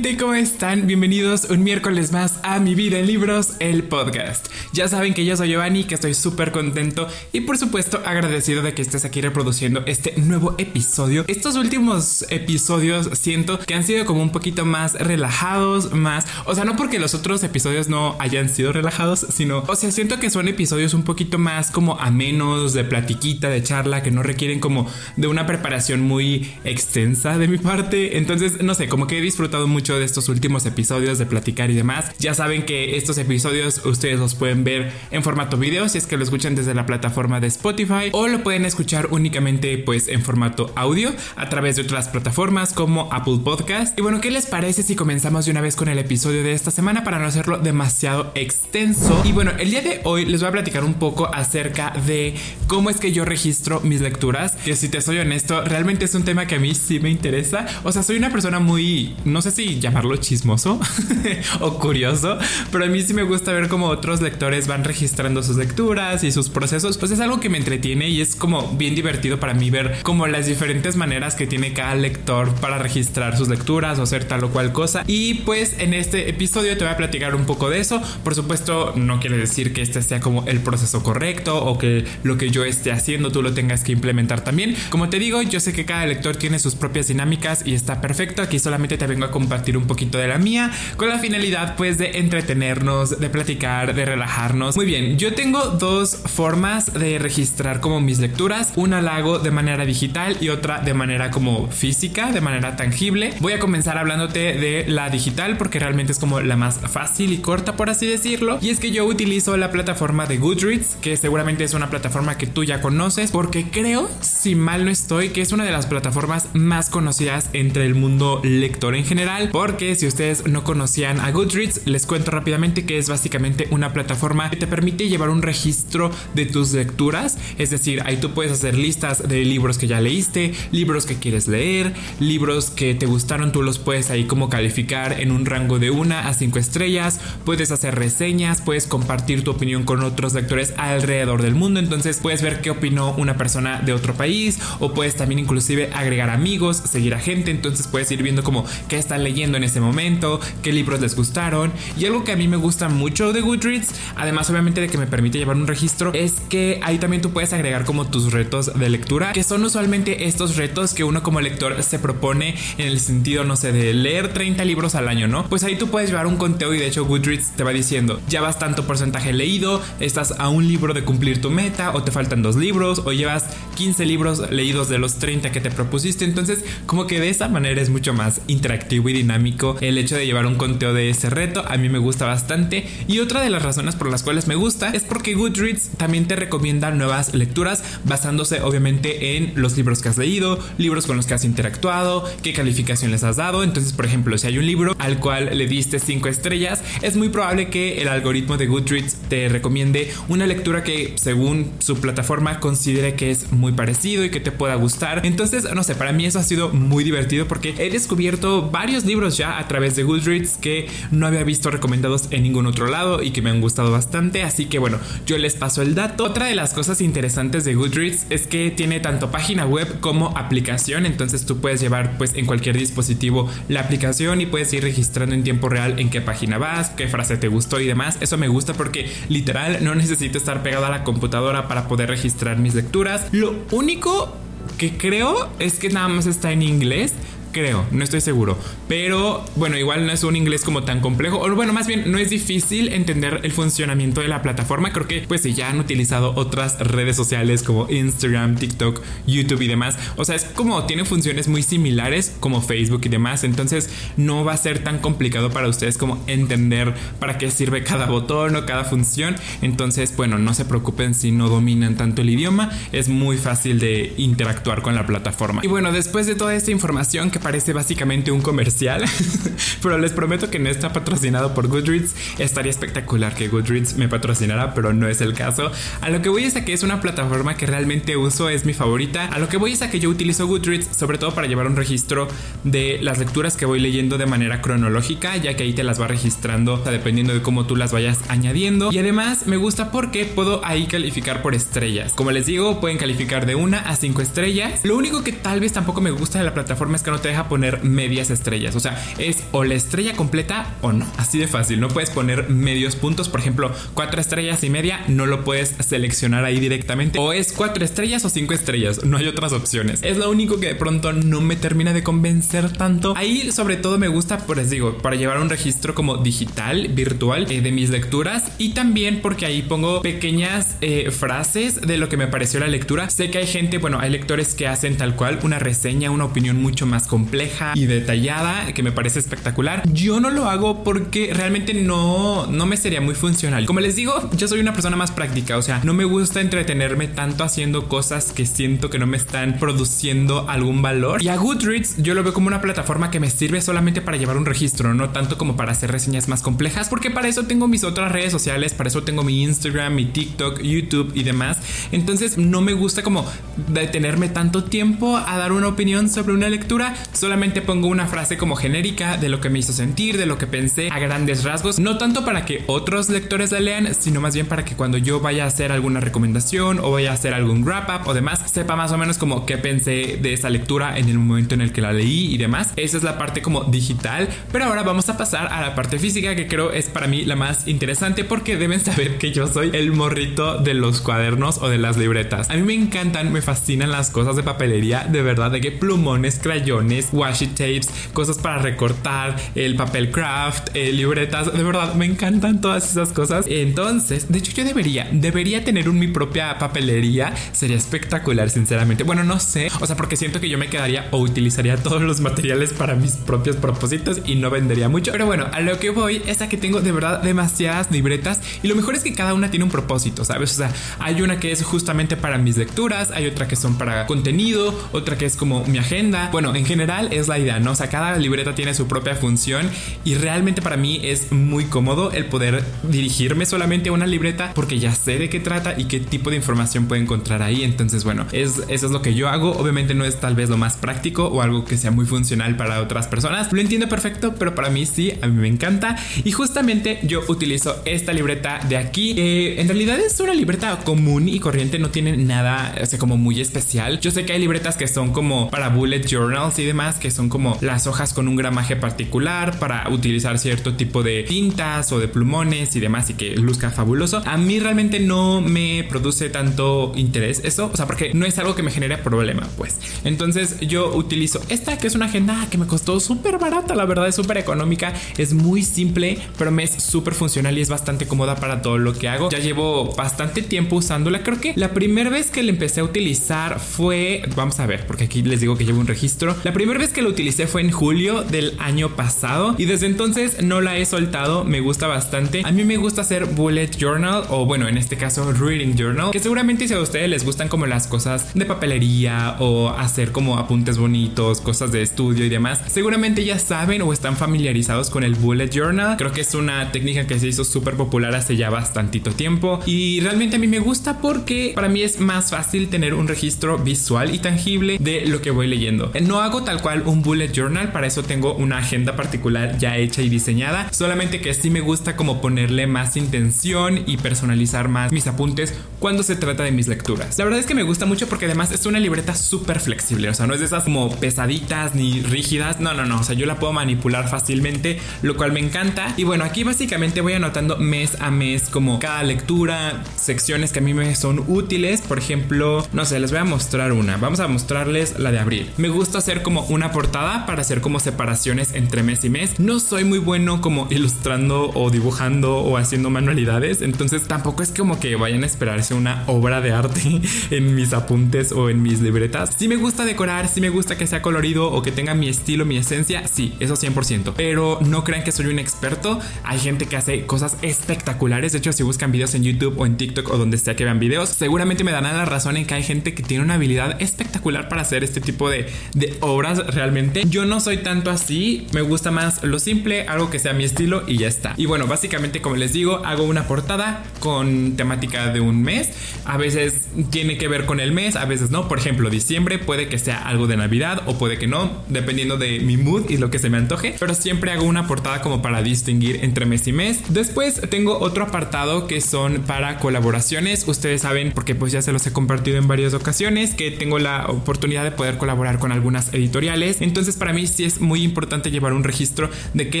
¿qué ¿Cómo están? Bienvenidos un miércoles más a Mi Vida en Libros, el podcast. Ya saben que yo soy Giovanni, que estoy súper contento y por supuesto agradecido de que estés aquí reproduciendo este nuevo episodio. Estos últimos episodios siento que han sido como un poquito más relajados, más... O sea, no porque los otros episodios no hayan sido relajados, sino... O sea, siento que son episodios un poquito más como amenos, de platiquita, de charla, que no requieren como de una preparación muy extensa de mi parte. Entonces, no sé, como que he disfrutado mucho de estos últimos episodios de platicar y demás. Ya saben que estos episodios ustedes los pueden ver en formato video si es que lo escuchan desde la plataforma de Spotify o lo pueden escuchar únicamente pues en formato audio a través de otras plataformas como Apple Podcast. Y bueno, ¿qué les parece si comenzamos de una vez con el episodio de esta semana para no hacerlo demasiado extenso? Y bueno, el día de hoy les voy a platicar un poco acerca de cómo es que yo registro mis lecturas, que si te soy honesto, realmente es un tema que a mí sí me interesa. O sea, soy una persona muy no sé si llamarlo chismoso o curioso, pero a mí sí me gusta ver cómo otros lectores van registrando sus lecturas y sus procesos. Pues es algo que me entretiene y es como bien divertido para mí ver como las diferentes maneras que tiene cada lector para registrar sus lecturas o hacer tal o cual cosa. Y pues en este episodio te voy a platicar un poco de eso. Por supuesto, no quiere decir que este sea como el proceso correcto o que lo que yo esté haciendo tú lo tengas que implementar también. Como te digo, yo sé que cada lector tiene sus propias dinámicas y está perfecto. Aquí solamente te vengo a compartir un poquito de la mía con la finalidad pues de entretenernos, de platicar, de relajarnos. Muy bien, yo tengo dos formas de registrar como mis lecturas. Una la hago de manera digital y otra de manera como física, de manera tangible. Voy a comenzar hablándote de la digital porque realmente es como la más fácil y corta por así decirlo. Y es que yo utilizo la plataforma de Goodreads, que seguramente es una plataforma que tú ya conoces porque creo, si mal no estoy, que es una de las plataformas más conocidas entre el mundo lector en general, porque si ustedes no conocían a Goodreads, les cuento rápidamente que es básicamente una plataforma que te permite llevar un registro de tus lecturas, es decir, ahí tú puedes hacer listas de libros que ya leíste, libros que quieres leer, libros que te gustaron, tú los puedes ahí como calificar en un rango de 1 a 5 estrellas, puedes hacer reseñas, puedes compartir tu opinión con otros lectores alrededor del mundo, entonces puedes ver qué opinó una persona de otro país o puedes también inclusive agregar amigos, seguir a gente, entonces puedes ir viendo como qué están leyendo en ese momento, qué libros les gustaron. Y algo que a mí me gusta mucho de Goodreads, además obviamente de que me permite llevar un registro, es que ahí también tú puedes agregar como tus retos de lectura, que son usualmente estos retos que uno como lector se propone en el sentido, no sé, de leer 30 libros al año, ¿no? Pues ahí tú puedes llevar un conteo y de hecho Goodreads te va diciendo, ya vas tanto porcentaje leído, estás a un libro de cumplir tu meta o te faltan dos libros o llevas 15 libros leídos de los 30 que te propusiste, entonces como que de esa manera es mucho más interactivo y dinámico el hecho de llevar un conteo de ese reto. A mí me gusta bastante. Y otra de las razones por las cuales me gusta es porque Goodreads también te recomienda nuevas lecturas basándose obviamente en los libros que has leído, libros con los que has interactuado, qué calificación les has dado. Entonces, por ejemplo, si hay un libro al cual le diste 5 estrellas, es muy probable que el algoritmo de Goodreads te recomiende una lectura que según su plataforma considere que es muy parecido y que te pueda gustar. Entonces, no sé, para mí eso ha sido muy divertido porque he descubierto varios libros ya a través de Goodreads que no había visto recomendados en ningún otro lado y que me han gustado bastante. Así que bueno, yo les paso el dato. Otra de las cosas interesantes de Goodreads es que tiene tanto página web como aplicación. Entonces tú puedes llevar pues en cualquier dispositivo la aplicación y puedes ir registrando en tiempo real en qué página vas, qué frase te gustó y demás. Eso me gusta porque literal no necesito estar pegado a la computadora para poder registrar mis lecturas. Lo único que creo es que nada más está en inglés creo, no estoy seguro. Pero bueno, igual no es un inglés como tan complejo. O bueno, más bien no es difícil entender el funcionamiento de la plataforma. Creo que pues si ya han utilizado otras redes sociales como Instagram, TikTok, YouTube y demás. O sea, es como tiene funciones muy similares como Facebook y demás. Entonces no va a ser tan complicado para ustedes como entender para qué sirve cada botón o cada función. Entonces, bueno, no se preocupen si no dominan tanto el idioma. Es muy fácil de interactuar con la plataforma. Y bueno, después de toda esta información que parece básicamente un comercial, pero les prometo que no está patrocinado por Goodreads. Estaría espectacular que Goodreads me patrocinara, pero no es el caso. A lo que voy es a que es una plataforma que realmente uso, es mi favorita. A lo que voy es a que yo utilizo Goodreads sobre todo para llevar un registro de las lecturas que voy leyendo de manera cronológica, ya que ahí te las va registrando dependiendo de cómo tú las vayas añadiendo. Y además me gusta porque puedo ahí calificar por estrellas. Como les digo, pueden calificar de una a cinco estrellas. Lo único que tal vez tampoco me gusta de la plataforma es que no te deja poner medias estrellas. O sea, es o la estrella completa o no. Así de fácil. No puedes poner medios puntos. Por ejemplo, cuatro estrellas y media no lo puedes seleccionar ahí directamente. O es cuatro estrellas o cinco estrellas. No hay otras opciones. Es lo único que de pronto no me termina de convencer tanto. Ahí sobre todo me gusta, pues digo, para llevar un registro como digital, virtual eh, de mis lecturas. Y también porque ahí pongo pequeñas eh, frases de lo que me pareció la lectura. Sé que hay gente, bueno, hay lectores que hacen tal cual una reseña, una opinión mucho más compleja y detallada que me parece espectacular. Yo no lo hago porque realmente no, no me sería muy funcional. Como les digo, yo soy una persona más práctica, o sea, no me gusta entretenerme tanto haciendo cosas que siento que no me están produciendo algún valor. Y a Goodreads yo lo veo como una plataforma que me sirve solamente para llevar un registro, no tanto como para hacer reseñas más complejas, porque para eso tengo mis otras redes sociales, para eso tengo mi Instagram, mi TikTok, YouTube y demás. Entonces no me gusta como detenerme tanto tiempo a dar una opinión sobre una lectura, solamente pongo una frase como genérica de lo que me hizo sentir, de lo que pensé a grandes rasgos, no tanto para que otros lectores la lean, sino más bien para que cuando yo vaya a hacer alguna recomendación o vaya a hacer algún wrap up o demás, sepa más o menos como qué pensé de esa lectura en el momento en el que la leí y demás. Esa es la parte como digital, pero ahora vamos a pasar a la parte física que creo es para mí la más interesante porque deben saber que yo soy el morrito de los cuadernos o de las libretas. A mí me encantan, me fascinan las cosas de papelería, de verdad, de que plumones, crayones, washi tapes, cosas para recortar, el papel craft, eh, libretas, de verdad, me encantan todas esas cosas. Entonces, de hecho yo debería, debería tener mi propia papelería, sería espectacular, sinceramente. Bueno, no sé, o sea, porque siento que yo me quedaría o utilizaría todos los materiales para mis propios propósitos y no vendería mucho. Pero bueno, a lo que voy es a que tengo de verdad demasiadas libretas y lo mejor es que cada una tiene un propósito, ¿sabes? O sea, hay una que es justamente para mis lecturas, hay otra que son para contenido, otra que es como mi agenda. Bueno, en general es la idea, ¿no? O sea, cada libreta tiene su propia función y realmente para mí es muy cómodo el poder dirigirme solamente a una libreta porque ya sé de qué trata y qué tipo de información puedo encontrar ahí. Entonces, bueno, es, eso es lo que yo hago. Obviamente no es tal vez lo más práctico o algo que sea muy funcional para otras personas. Lo entiendo perfecto, pero para mí sí, a mí me encanta. Y justamente yo utilizo esta libreta de aquí. en realidad es una libreta común y corriente, no tiene nada, o sea, como muy especial. Yo sé que hay libretas que son como para bullet journals y demás, que son como las hojas con un gramaje particular para utilizar cierto tipo de tintas o de plumones y demás y que luzca fabuloso. A mí realmente no me produce tanto interés eso, o sea, porque no es algo que me genere problema, pues. Entonces yo utilizo esta que es una agenda que me costó súper barata, la verdad es súper económica, es muy simple, pero me es súper funcional y es bastante cómoda para todo lo que hago. Ya llevo bastante tiempo usándola, creo que la primera vez que la empecé a utilizar fue, vamos a ver, porque aquí les digo que llevo un registro. La primera vez que la utilicé fue en julio del año pasado y desde entonces no la he soltado, me gusta bastante. A mí me gusta hacer bullet journal o bueno, en este caso reading journal, que seguramente si a ustedes les gustan como las cosas de papelería o hacer como apuntes bonitos, cosas de estudio y demás, seguramente ya saben o están familiarizados con el bullet journal. Creo que es una técnica que se hizo súper popular hace ya bastantito tiempo y realmente a mí me gusta porque para mí es más fácil tener un registro visual y tangible de lo que voy leyendo. No hago tal cual un bullet journal, para eso tengo una agenda particular ya hecha y diseñada, solamente que sí me gusta como ponerle más intención y personalizar más mis apuntes cuando se trata de mis lecturas. La verdad es que me gusta mucho porque además es una libreta súper flexible, o sea, no es de esas como pesaditas ni rígidas, no, no, no, o sea, yo la puedo manipular fácilmente, lo cual me encanta. Y bueno, aquí básicamente voy anotando mes a mes como cada lectura, secciones que a mí me son útiles, por ejemplo, no sé, les voy a mostrar una, vamos a mostrarles la de abril. Me gusta hacer como una portada para hacer como separaciones entre mes y mes. No soy muy bueno como ilustrando o dibujando o haciendo manualidades, entonces tampoco es como que vayan a esperarse una obra de arte en mis apuntes o en mis libretas. Si me gusta decorar, si me gusta que sea colorido o que tenga mi estilo, mi esencia, sí, eso 100%. Pero no crean que soy un experto. Hay gente que hace cosas espectaculares. De hecho, si buscan videos en YouTube o en TikTok o donde sea que vean videos, seguramente me dan la razón en que hay gente que tiene una habilidad espectacular para hacer este tipo de, de obras realmente. Yo no soy tanto así. Me gusta más lo simple, algo que sea mi estilo y ya está. Y bueno, básicamente, como les digo, hago una portada con temática de un mes. A veces tiene que ver con el mes, a veces no. Por ejemplo, diciembre puede que sea algo de Navidad o puede que no, dependiendo de mi mood y lo que se me antoje. Pero siempre hago una portada como para distinguir entre mes y mes. Después tengo otro apartado que son para colaboraciones. Ustedes saben, porque pues ya se los he compartido en varias ocasiones, que tengo la oportunidad de poder colaborar con algunas editoriales Entonces para mí sí es muy importante llevar un registro de qué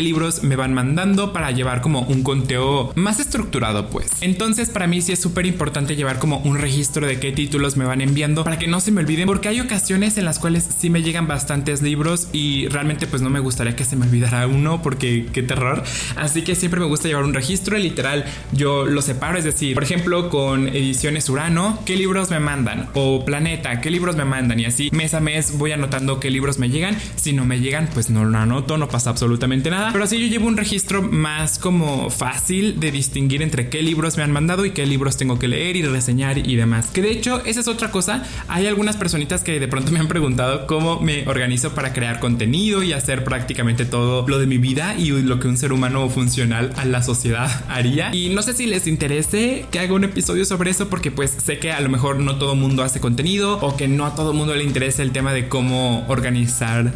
libros me van mandando para llevar como un conteo más estructurado pues. Entonces para mí sí es súper importante llevar como un registro de qué títulos me van enviando para que no se me olviden porque hay ocasiones en las cuales sí me llegan bastantes libros y realmente pues no me gustaría que se me olvidara uno porque qué terror. Así que siempre me gusta llevar un registro literal. Yo lo separo, es decir, por ejemplo con ediciones Urano, qué libros me mandan o Planeta, qué libros me mandan y así mes a mes voy anotando qué libros me llegan. Si no me llegan pues no lo anoto, no pasa absolutamente nada. Pero así yo llevo un registro más como fácil de distinguir entre qué libros me han mandado y qué libros tengo que leer y reseñar y demás. Que de hecho esa es otra cosa. Hay algunas personitas que de pronto me han preguntado cómo me organizo para crear contenido y hacer prácticamente todo lo de mi vida y lo que un ser humano funcional a la sociedad haría. Y no sé si les interese que haga un episodio sobre eso porque pues sé que a lo mejor no todo mundo hace contenido o que no a todo mundo le interesa el tema de cómo organizar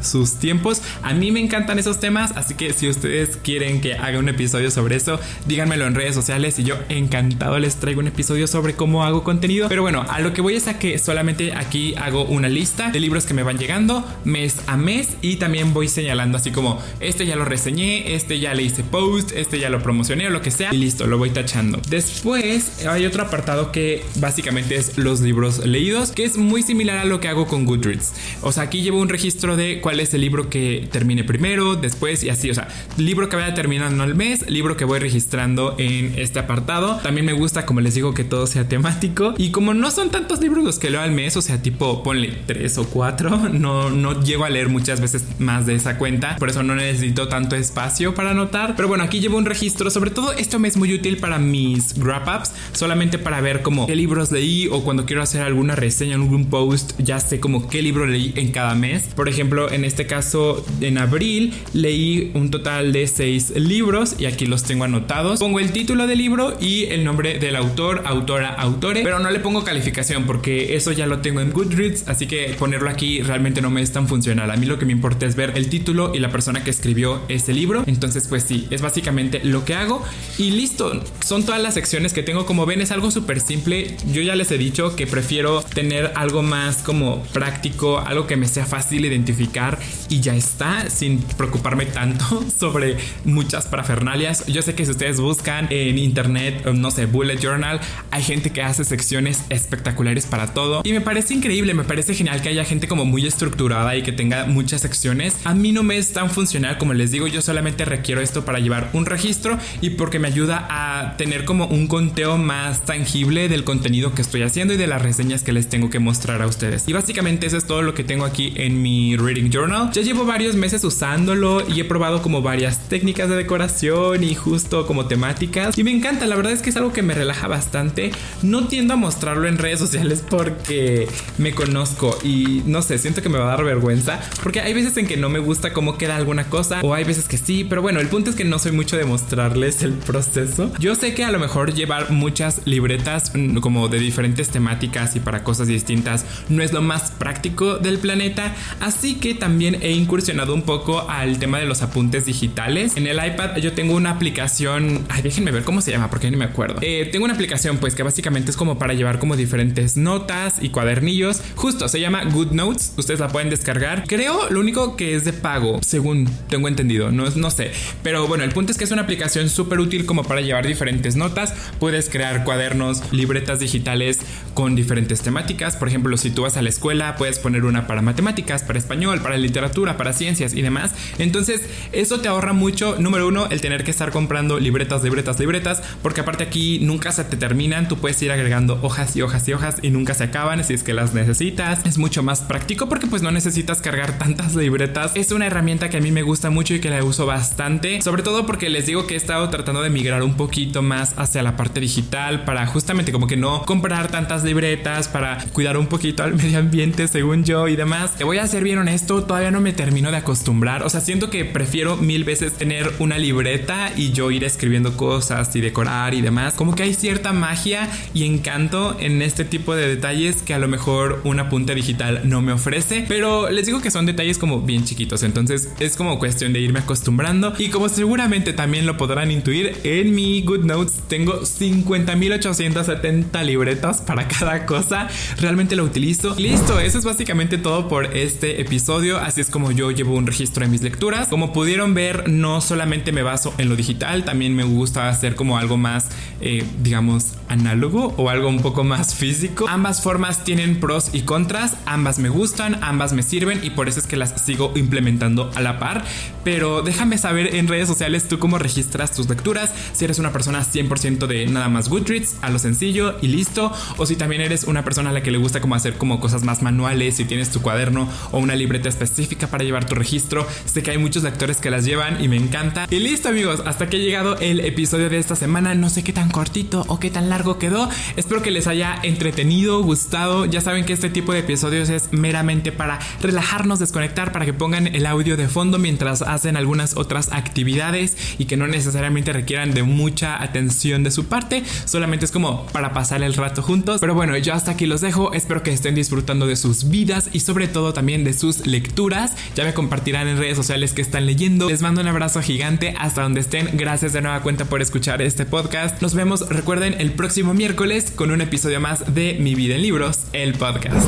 sus tiempos. A mí me encantan esos temas, así que si ustedes quieren que haga un episodio sobre eso, díganmelo en redes sociales y yo encantado les traigo un episodio sobre cómo hago contenido. Pero bueno, a lo que voy es a que solamente aquí hago una lista de libros que me van llegando mes a mes y también voy señalando así como este ya lo reseñé, este ya le hice post, este ya lo promocioné o lo que sea y listo, lo voy tachando. Después hay otro apartado que básicamente es los libros leídos, que es muy similar a lo que hago con Goodreads. O sea, aquí llevo un registro de cuál es el libro que termine primero, después y así, o sea, libro que vaya terminando el mes, libro que voy registrando en este apartado. También me gusta, como les digo, que todo sea temático y como no son tantos libros los que leo al mes, o sea, tipo ponle tres o cuatro, no, no llego a leer muchas veces más de esa cuenta, por eso no necesito tanto espacio para anotar. Pero bueno, aquí llevo un registro, sobre todo esto me es muy útil para mis wrap ups, solamente para ver como qué libros leí o cuando quiero hacer alguna reseña en algún post, ya sé como qué libro leí en cada mes. Por ejemplo, en este caso, en abril leí un total de seis libros y aquí los tengo anotados. Pongo el título del libro y el nombre del autor, autora, autore, pero no le pongo calificación porque eso ya lo tengo en Goodreads, así que ponerlo aquí realmente no me es tan funcional. A mí lo que me importa es ver el título y la persona que escribió ese libro. Entonces, pues sí, es básicamente lo que hago y listo. Son todas las secciones que tengo. Como ven, es algo súper simple. Yo ya les he dicho que prefiero tener algo más como práctico, algo que me sea fácil identificar y ya está, sin preocuparme tanto sobre muchas parafernalias. Yo sé que si ustedes buscan en internet, no sé, Bullet Journal, hay gente que hace secciones espectaculares para todo y me parece increíble, me parece genial que haya gente como muy estructurada y que tenga muchas secciones. A mí no me es tan funcional como les digo, yo solamente requiero esto para llevar un registro y porque me ayuda a tener como un conteo más tangible del contenido que estoy haciendo y de las reseñas que les tengo que mostrar a ustedes. Y básicamente eso es todo lo que tengo aquí en mi Reading Journal. Ya llevo varios meses usándolo y he probado como varias técnicas de decoración y justo como temáticas y me encanta, la verdad es que es algo que me relaja bastante. No tiendo a mostrarlo en redes sociales porque me conozco y no sé, siento que me va a dar vergüenza porque hay veces en que no me gusta cómo queda alguna cosa o hay veces que sí, pero bueno, el punto es que no soy mucho de mostrarles el proceso. Yo sé que a lo mejor llevar muchas libretas mm, como de diferentes temáticas y para cosas distintas no es lo más práctico del planeta, así que también he incursionado un poco al tema de los apuntes digitales. En el iPad yo tengo una aplicación, ay, déjenme ver cómo se llama porque ni me acuerdo. Eh, tengo una aplicación pues que básicamente es como para llevar como diferentes notas y cuadernillos. Justo, se llama Good Notes, ustedes la pueden descargar. Creo lo único que es de pago, según tengo entendido, no, no sé. Pero bueno, el punto es que es una aplicación súper útil como para llevar diferentes notas. Puedes crear cuadernos, libretas digitales con diferentes temáticas. Por ejemplo, si tú vas a la escuela, puedes poner una para matemáticas, para español, para literatura, para ciencias y demás. Entonces, eso te ahorra mucho. Número uno, el tener que estar comprando libretas, libretas, libretas, porque aparte aquí nunca se te terminan. Tú puedes ir agregando hojas y hojas y hojas y nunca se acaban si es que las necesitas. Es mucho más práctico porque pues no necesitas cargar tantas libretas. Es una herramienta que a mí me gusta mucho y que la uso bastante. Sobre todo porque les digo que he estado tratando de migrar un poquito más hacia la parte digital para justamente como que no comprar tantas libretas, para cuidar un poquito al medio ambiente según yo y demás. Te voy a ser bien honesto, todavía no me termino de acostumbrar. O sea, siento que prefiero mil veces tener una libreta y yo ir escribiendo cosas y decorar y demás. Como que hay cierta magia y encanto en este tipo de detalles que a lo mejor un apunte digital no me ofrece. Pero les digo que son detalles como bien chiquitos. Entonces es como cuestión de irme acostumbrando. Y como seguramente también lo podrán intuir, en mi Good Notes tengo 50.870 libretas para cada cosa. Realmente lo utilizo. Listo, eso es básicamente todo por este este episodio, así es como yo llevo un registro de mis lecturas. Como pudieron ver, no solamente me baso en lo digital, también me gusta hacer como algo más, eh, digamos, análogo o algo un poco más físico. Ambas formas tienen pros y contras, ambas me gustan, ambas me sirven y por eso es que las sigo implementando a la par. Pero déjame saber en redes sociales tú cómo registras tus lecturas, si eres una persona 100% de nada más Goodreads, a lo sencillo y listo, o si también eres una persona a la que le gusta como hacer como cosas más manuales, si tienes tu cuaderno o una libreta específica para llevar tu registro. Sé que hay muchos lectores que las llevan y me encanta. Y listo amigos, hasta que ha llegado el episodio de esta semana. No sé qué cortito o qué tan largo quedó. Espero que les haya entretenido, gustado. Ya saben que este tipo de episodios es meramente para relajarnos, desconectar, para que pongan el audio de fondo mientras hacen algunas otras actividades y que no necesariamente requieran de mucha atención de su parte. Solamente es como para pasar el rato juntos. Pero bueno, yo hasta aquí los dejo. Espero que estén disfrutando de sus vidas y sobre todo también de sus lecturas. Ya me compartirán en redes sociales que están leyendo. Les mando un abrazo gigante hasta donde estén. Gracias de nueva cuenta por escuchar este podcast. Nos vemos, recuerden, el próximo miércoles con un episodio más de Mi vida en libros, el podcast.